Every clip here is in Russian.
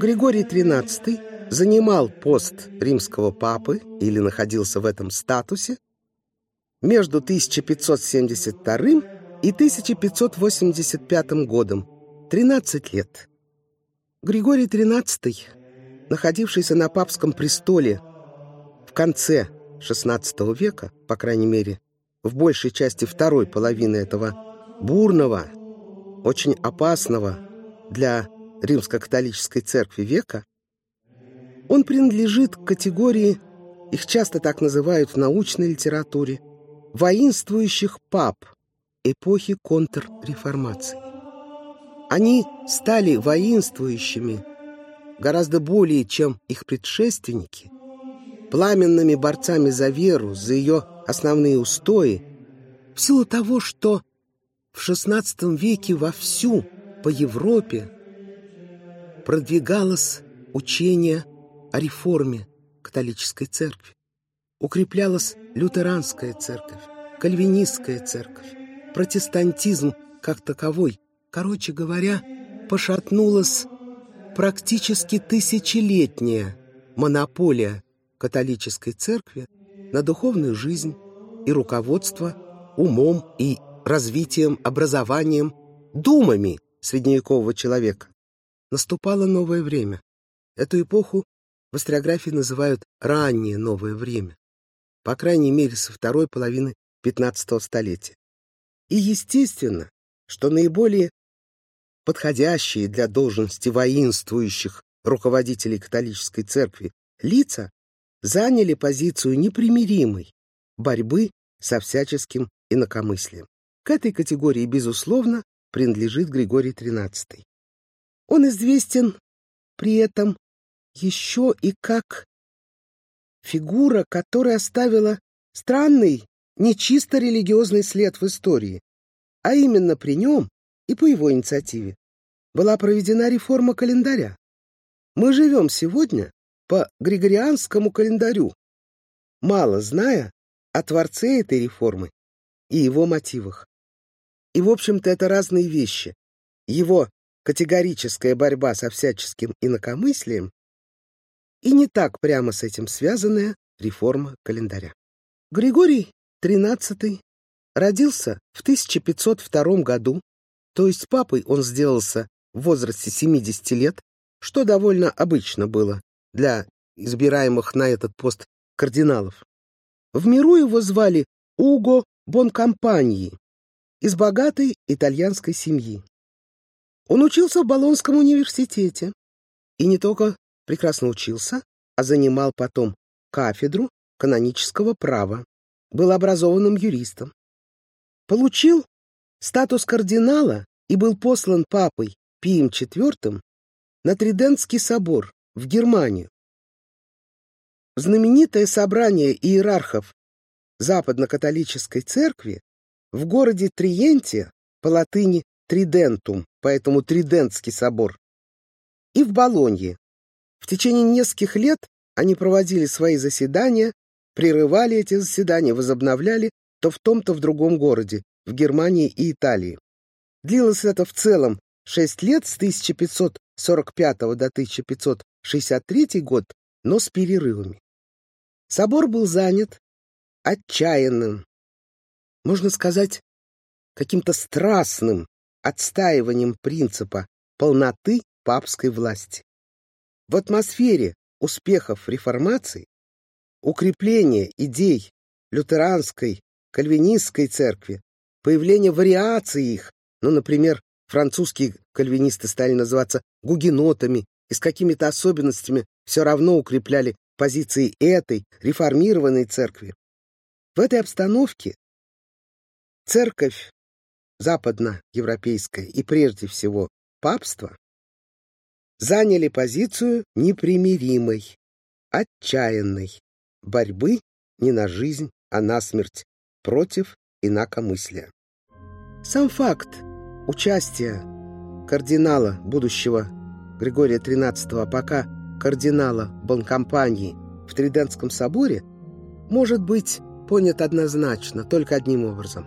Григорий XIII занимал пост римского папы или находился в этом статусе между 1572 и 1585 годом, 13 лет. Григорий XIII, находившийся на папском престоле в конце XVI века, по крайней мере, в большей части второй половины этого бурного, очень опасного для римско-католической церкви века, он принадлежит к категории, их часто так называют в научной литературе, воинствующих пап эпохи контрреформации. Они стали воинствующими гораздо более, чем их предшественники, пламенными борцами за веру, за ее основные устои, в силу того, что в XVI веке вовсю по Европе продвигалось учение о реформе католической церкви. Укреплялась лютеранская церковь, кальвинистская церковь, протестантизм как таковой. Короче говоря, пошатнулась практически тысячелетняя монополия католической церкви на духовную жизнь и руководство умом и развитием, образованием, думами средневекового человека наступало новое время. Эту эпоху в историографии называют «раннее новое время», по крайней мере, со второй половины XV столетия. И естественно, что наиболее подходящие для должности воинствующих руководителей католической церкви лица заняли позицию непримиримой борьбы со всяческим инакомыслием. К этой категории, безусловно, принадлежит Григорий XIII. Он известен при этом еще и как фигура, которая оставила странный, нечисто религиозный след в истории, а именно при нем и по его инициативе была проведена реформа календаря. Мы живем сегодня по Григорианскому календарю, мало зная о творце этой реформы и его мотивах. И, в общем-то, это разные вещи. Его категорическая борьба со всяческим инакомыслием и не так прямо с этим связанная реформа календаря. Григорий XIII родился в 1502 году, то есть папой он сделался в возрасте 70 лет, что довольно обычно было для избираемых на этот пост кардиналов. В миру его звали Уго Бонкомпании из богатой итальянской семьи. Он учился в Болонском университете и не только прекрасно учился, а занимал потом кафедру канонического права, был образованным юристом. Получил статус кардинала и был послан папой Пием IV на Тридентский собор в Германию. Знаменитое собрание иерархов Западно-католической церкви в городе Триенте по латыни Тридентум, поэтому Тридентский собор, и в Болонье. В течение нескольких лет они проводили свои заседания, прерывали эти заседания, возобновляли то в том, то в другом городе, в Германии и Италии. Длилось это в целом шесть лет с 1545 до 1563 год, но с перерывами. Собор был занят отчаянным, можно сказать, каким-то страстным отстаиванием принципа полноты папской власти. В атмосфере успехов реформации, укрепления идей лютеранской, кальвинистской церкви, появление вариаций их, ну, например, французские кальвинисты стали называться гугенотами и с какими-то особенностями все равно укрепляли позиции этой реформированной церкви. В этой обстановке церковь западноевропейская и прежде всего папство заняли позицию непримиримой, отчаянной борьбы не на жизнь, а на смерть против инакомыслия. Сам факт участия кардинала будущего Григория XIII, пока кардинала Бонкомпании в Тридентском соборе, может быть понят однозначно, только одним образом.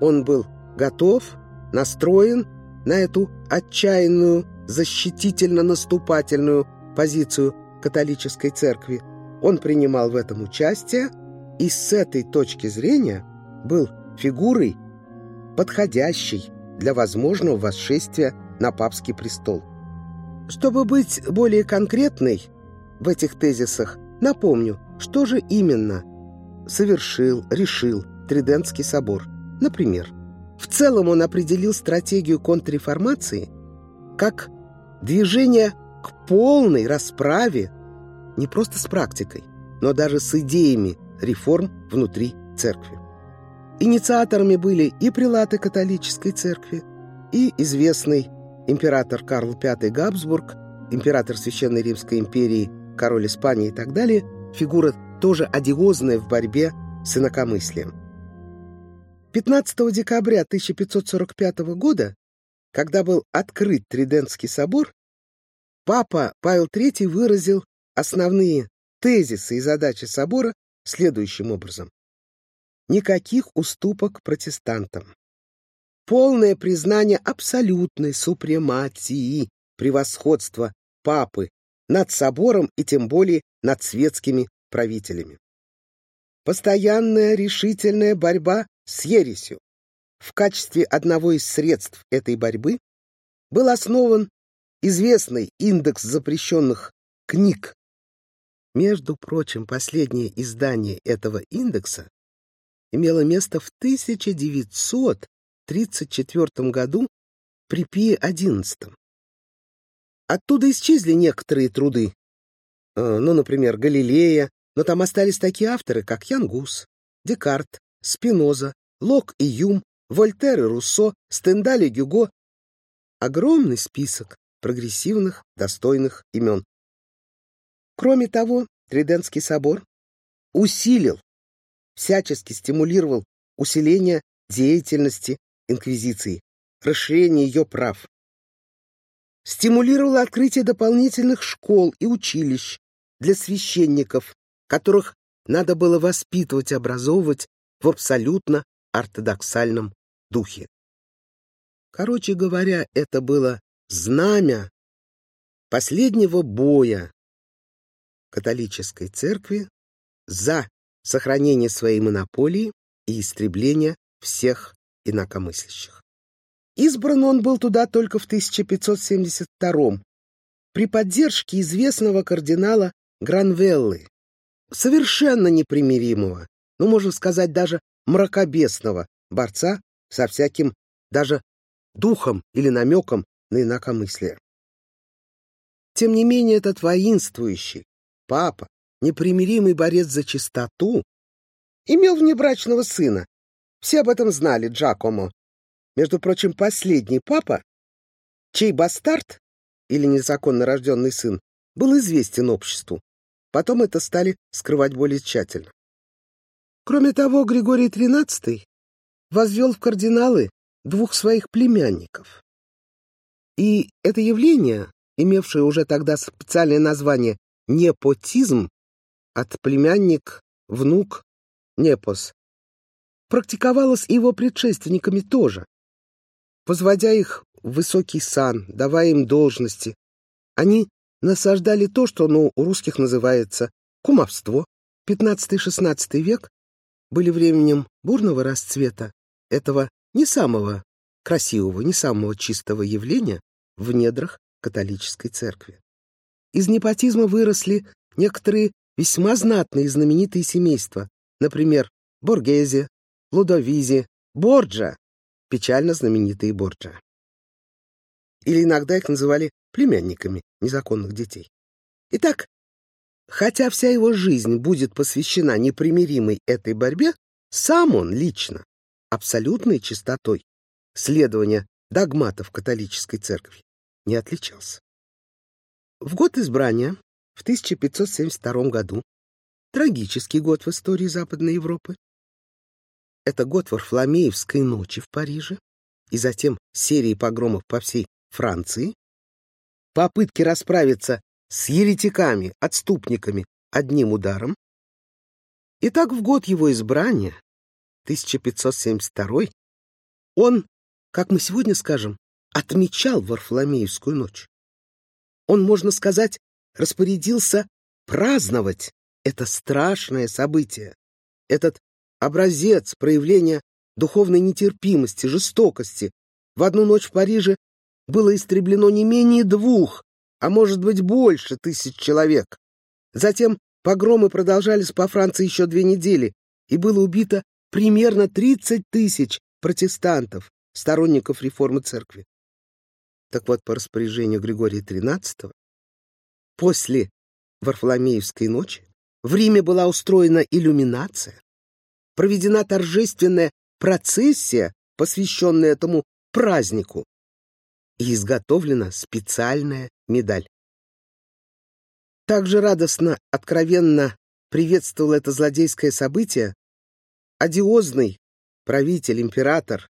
Он был готов, настроен на эту отчаянную защитительно-наступательную позицию католической церкви. Он принимал в этом участие и с этой точки зрения был фигурой, подходящей для возможного восшествия на папский престол. Чтобы быть более конкретной в этих тезисах, напомню, что же именно совершил, решил Тридентский собор. Например, в целом он определил стратегию контрреформации как движение к полной расправе не просто с практикой, но даже с идеями реформ внутри церкви. Инициаторами были и прилаты католической церкви, и известный император Карл V Габсбург, император Священной Римской империи, король Испании и так далее, фигура тоже одиозная в борьбе с инакомыслием. 15 декабря 1545 года, когда был открыт Тридентский собор, папа Павел III выразил основные тезисы и задачи собора следующим образом. Никаких уступок протестантам. Полное признание абсолютной супрематии, превосходства папы над собором и тем более над светскими правителями. Постоянная решительная борьба с ересью. В качестве одного из средств этой борьбы был основан известный индекс запрещенных книг между прочим, последнее издание этого индекса имело место в 1934 году при Пии XI. Оттуда исчезли некоторые труды, э, ну, например, Галилея, но там остались такие авторы, как Ян Гус, Декарт, Спиноза, Лок и Юм, Вольтер и Руссо, Стендаль и Гюго. Огромный список прогрессивных, достойных имен. Кроме того, Тридентский собор усилил, всячески стимулировал усиление деятельности инквизиции, расширение ее прав. Стимулировал открытие дополнительных школ и училищ для священников, которых надо было воспитывать и образовывать в абсолютно ортодоксальном духе. Короче говоря, это было знамя последнего боя католической церкви за сохранение своей монополии и истребление всех инакомыслящих. Избран он был туда только в 1572 при поддержке известного кардинала Гранвеллы, совершенно непримиримого, ну, можно сказать, даже мракобесного борца со всяким даже духом или намеком на инакомыслие. Тем не менее, этот воинствующий, папа, непримиримый борец за чистоту, имел внебрачного сына. Все об этом знали, Джакомо. Между прочим, последний папа, чей бастард, или незаконно рожденный сын, был известен обществу. Потом это стали скрывать более тщательно. Кроме того, Григорий XIII возвел в кардиналы двух своих племянников. И это явление, имевшее уже тогда специальное название непотизм от племянник, внук, непос, практиковалось его предшественниками тоже. Возводя их в высокий сан, давая им должности, они насаждали то, что ну, у русских называется кумовство. 15-16 век были временем бурного расцвета этого не самого красивого, не самого чистого явления в недрах католической церкви. Из непотизма выросли некоторые весьма знатные и знаменитые семейства, например, Боргезе, Лудовизи, Борджа, печально знаменитые Борджа. Или иногда их называли племянниками незаконных детей. Итак, хотя вся его жизнь будет посвящена непримиримой этой борьбе, сам он лично абсолютной чистотой следования догматов католической церкви не отличался. В год избрания, в 1572 году, трагический год в истории Западной Европы, это год Варфломеевской ночи в Париже и затем серии погромов по всей Франции, попытки расправиться с еретиками, отступниками одним ударом. И так в год его избрания, 1572, он, как мы сегодня скажем, отмечал Варфломеевскую ночь. Он, можно сказать, распорядился праздновать это страшное событие, этот образец проявления духовной нетерпимости, жестокости. В одну ночь в Париже было истреблено не менее двух, а может быть больше тысяч человек. Затем погромы продолжались по Франции еще две недели, и было убито примерно 30 тысяч протестантов, сторонников реформы церкви. Так вот, по распоряжению Григория XIII, после Варфоломеевской ночи в Риме была устроена иллюминация, проведена торжественная процессия, посвященная этому празднику, и изготовлена специальная медаль. Также радостно, откровенно приветствовал это злодейское событие одиозный правитель, император,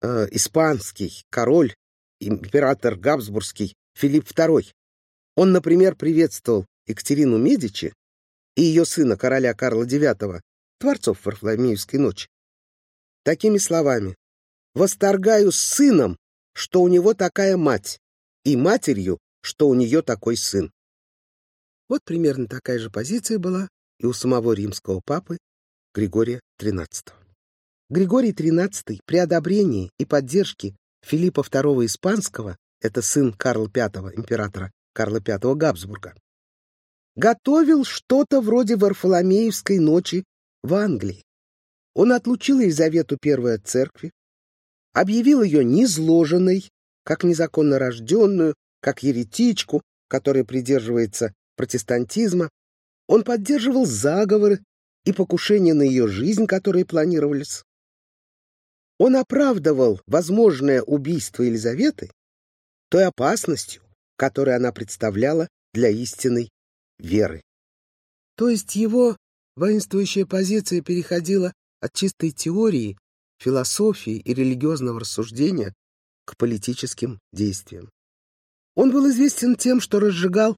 э, испанский король, император Габсбургский Филипп II. Он, например, приветствовал Екатерину Медичи и ее сына, короля Карла IX, творцов Варфоломеевской ночи, такими словами «Восторгаю сыном, что у него такая мать, и матерью, что у нее такой сын». Вот примерно такая же позиция была и у самого римского папы Григория XIII. Григорий XIII при одобрении и поддержке Филиппа II Испанского, это сын Карла V, императора Карла V Габсбурга, готовил что-то вроде Варфоломеевской ночи в Англии. Он отлучил Елизавету I от церкви, объявил ее низложенной, как незаконно рожденную, как еретичку, которая придерживается протестантизма. Он поддерживал заговоры и покушения на ее жизнь, которые планировались. Он оправдывал возможное убийство Елизаветы той опасностью, которую она представляла для истинной веры. То есть его воинствующая позиция переходила от чистой теории, философии и религиозного рассуждения к политическим действиям. Он был известен тем, что разжигал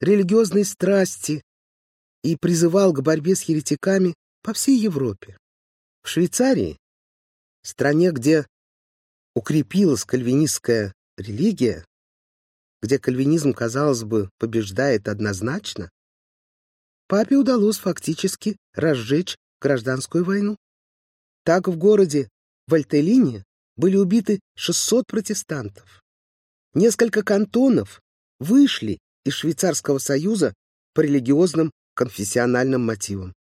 религиозные страсти и призывал к борьбе с еретиками по всей Европе. В Швейцарии, стране, где укрепилась кальвинистская религия, где кальвинизм, казалось бы, побеждает однозначно, папе удалось фактически разжечь гражданскую войну. Так в городе Вальтелине были убиты 600 протестантов. Несколько кантонов вышли из Швейцарского союза по религиозным конфессиональным мотивам.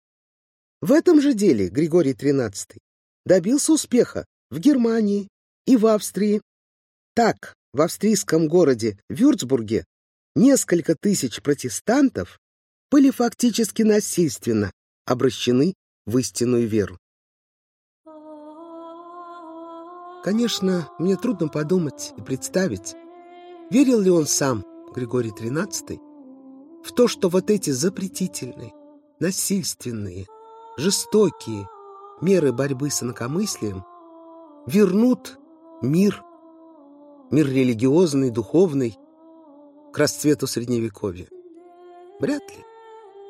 В этом же деле Григорий XIII добился успеха в Германии и в Австрии. Так, в австрийском городе Вюрцбурге несколько тысяч протестантов были фактически насильственно обращены в истинную веру. Конечно, мне трудно подумать и представить, верил ли он сам, Григорий XIII, в то, что вот эти запретительные, насильственные, жестокие меры борьбы с инакомыслием вернут мир, мир религиозный, духовный, к расцвету Средневековья. Вряд ли.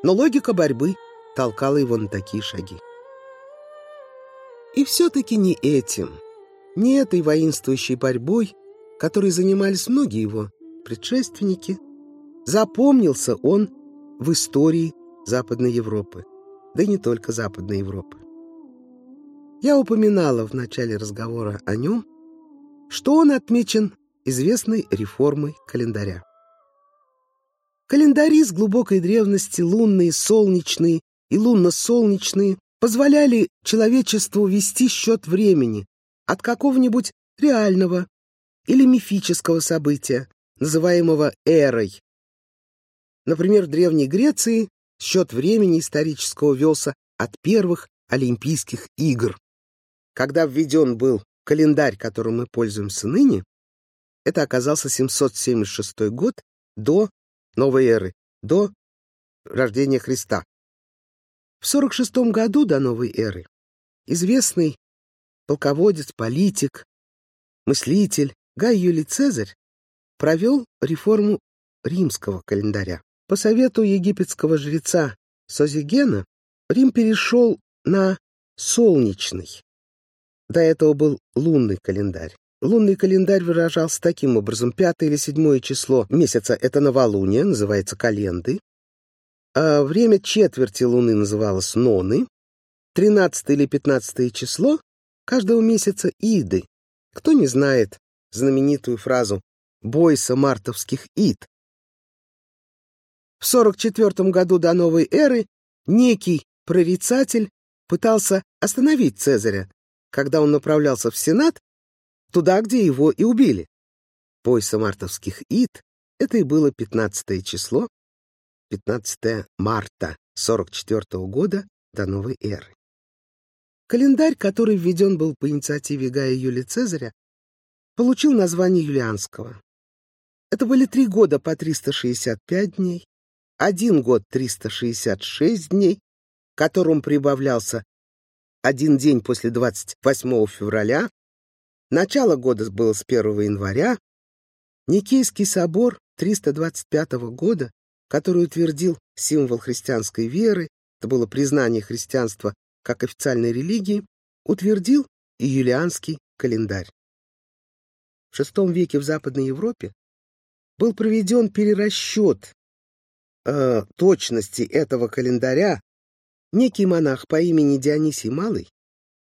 Но логика борьбы толкала его на такие шаги. И все-таки не этим, не этой воинствующей борьбой, которой занимались многие его предшественники – Запомнился он в истории Западной Европы, да и не только Западной Европы. Я упоминала в начале разговора о нем, что он отмечен известной реформой календаря. Календари с глубокой древности, лунные, солнечные и лунно-солнечные, позволяли человечеству вести счет времени от какого-нибудь реального или мифического события, называемого эрой, Например, в Древней Греции счет времени исторического велся от первых Олимпийских игр. Когда введен был календарь, которым мы пользуемся ныне, это оказался 776 год до новой эры, до рождения Христа. В 46 году до новой эры известный полководец, политик, мыслитель Гай Юлий Цезарь провел реформу римского календаря. По совету египетского жреца Созигена Рим перешел на солнечный. До этого был лунный календарь. Лунный календарь выражался таким образом. Пятое или седьмое число месяца — это новолуние, называется календы. А время четверти луны называлось ноны. Тринадцатое или пятнадцатое число каждого месяца — иды. Кто не знает знаменитую фразу «бойся мартовских ид». В 44 году до новой эры некий прорицатель пытался остановить Цезаря, когда он направлялся в Сенат, туда, где его и убили. Бойся мартовских ид — это и было 15 число, 15 марта 44 года до новой эры. Календарь, который введен был по инициативе Гая Юлия Цезаря, получил название Юлианского. Это были три года по 365 дней, один год 366 дней, которым прибавлялся один день после 28 февраля, начало года было с 1 января, Никейский собор 325 года, который утвердил символ христианской веры, это было признание христианства как официальной религии, утвердил и юлианский календарь. В VI веке в Западной Европе был проведен перерасчет э, точности этого календаря. Некий монах по имени Дионисий Малый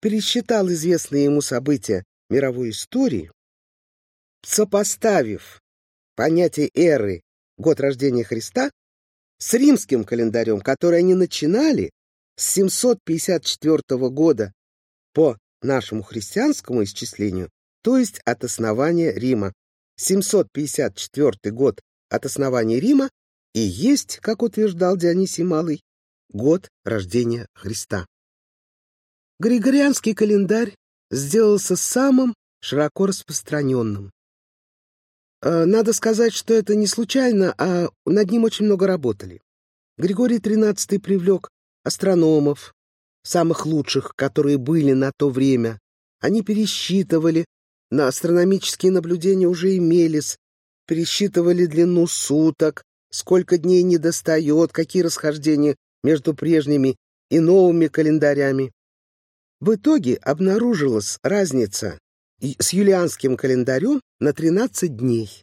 пересчитал известные ему события мировой истории, сопоставив понятие эры, год рождения Христа, с римским календарем, который они начинали с 754 года по нашему христианскому исчислению, то есть от основания Рима. 754 год от основания Рима и есть, как утверждал Дионисий Малый, год рождения Христа. Григорианский календарь сделался самым широко распространенным. Э, надо сказать, что это не случайно, а над ним очень много работали. Григорий XIII привлек астрономов, самых лучших, которые были на то время. Они пересчитывали, на астрономические наблюдения уже имелись, пересчитывали длину суток, сколько дней недостает, какие расхождения между прежними и новыми календарями. В итоге обнаружилась разница с юлианским календарем на 13 дней.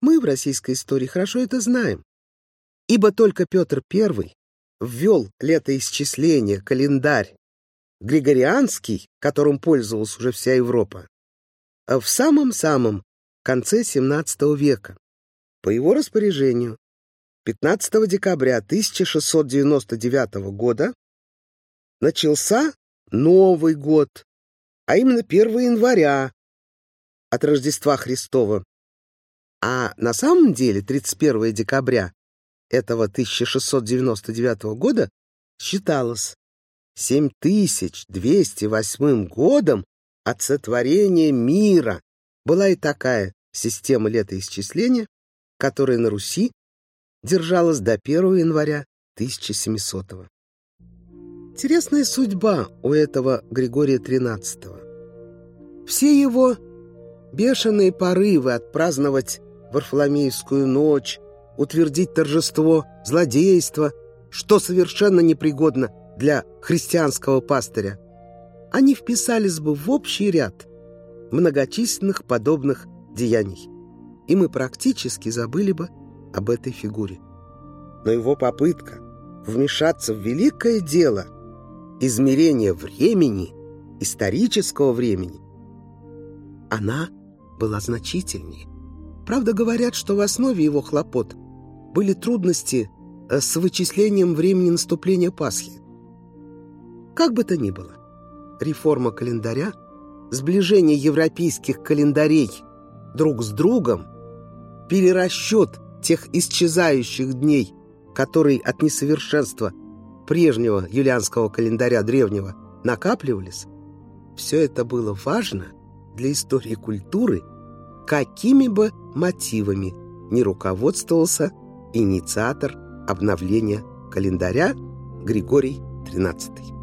Мы в российской истории хорошо это знаем, ибо только Петр I ввел летоисчисление, календарь, Григорианский, которым пользовалась уже вся Европа, а в самом-самом конце XVII века. По его распоряжению 15 декабря 1699 года начался Новый год, а именно 1 января от Рождества Христова. А на самом деле 31 декабря этого 1699 года считалось 7208 годом от сотворения мира. Была и такая система летоисчисления, которая на Руси держалась до 1 января 1700 -го. Интересная судьба у этого Григория XIII. Все его бешеные порывы отпраздновать Варфоломеевскую ночь, утвердить торжество злодейства, что совершенно непригодно для христианского пастыря, они вписались бы в общий ряд многочисленных подобных деяний, и мы практически забыли бы об этой фигуре. Но его попытка вмешаться в великое дело измерения времени, исторического времени, она была значительнее. Правда, говорят, что в основе его хлопот были трудности э, с вычислением времени наступления Пасхи. Как бы то ни было, реформа календаря, сближение европейских календарей друг с другом, перерасчет тех исчезающих дней, которые от несовершенства прежнего юлианского календаря древнего накапливались, все это было важно для истории культуры, какими бы мотивами не руководствовался инициатор обновления календаря Григорий XIII.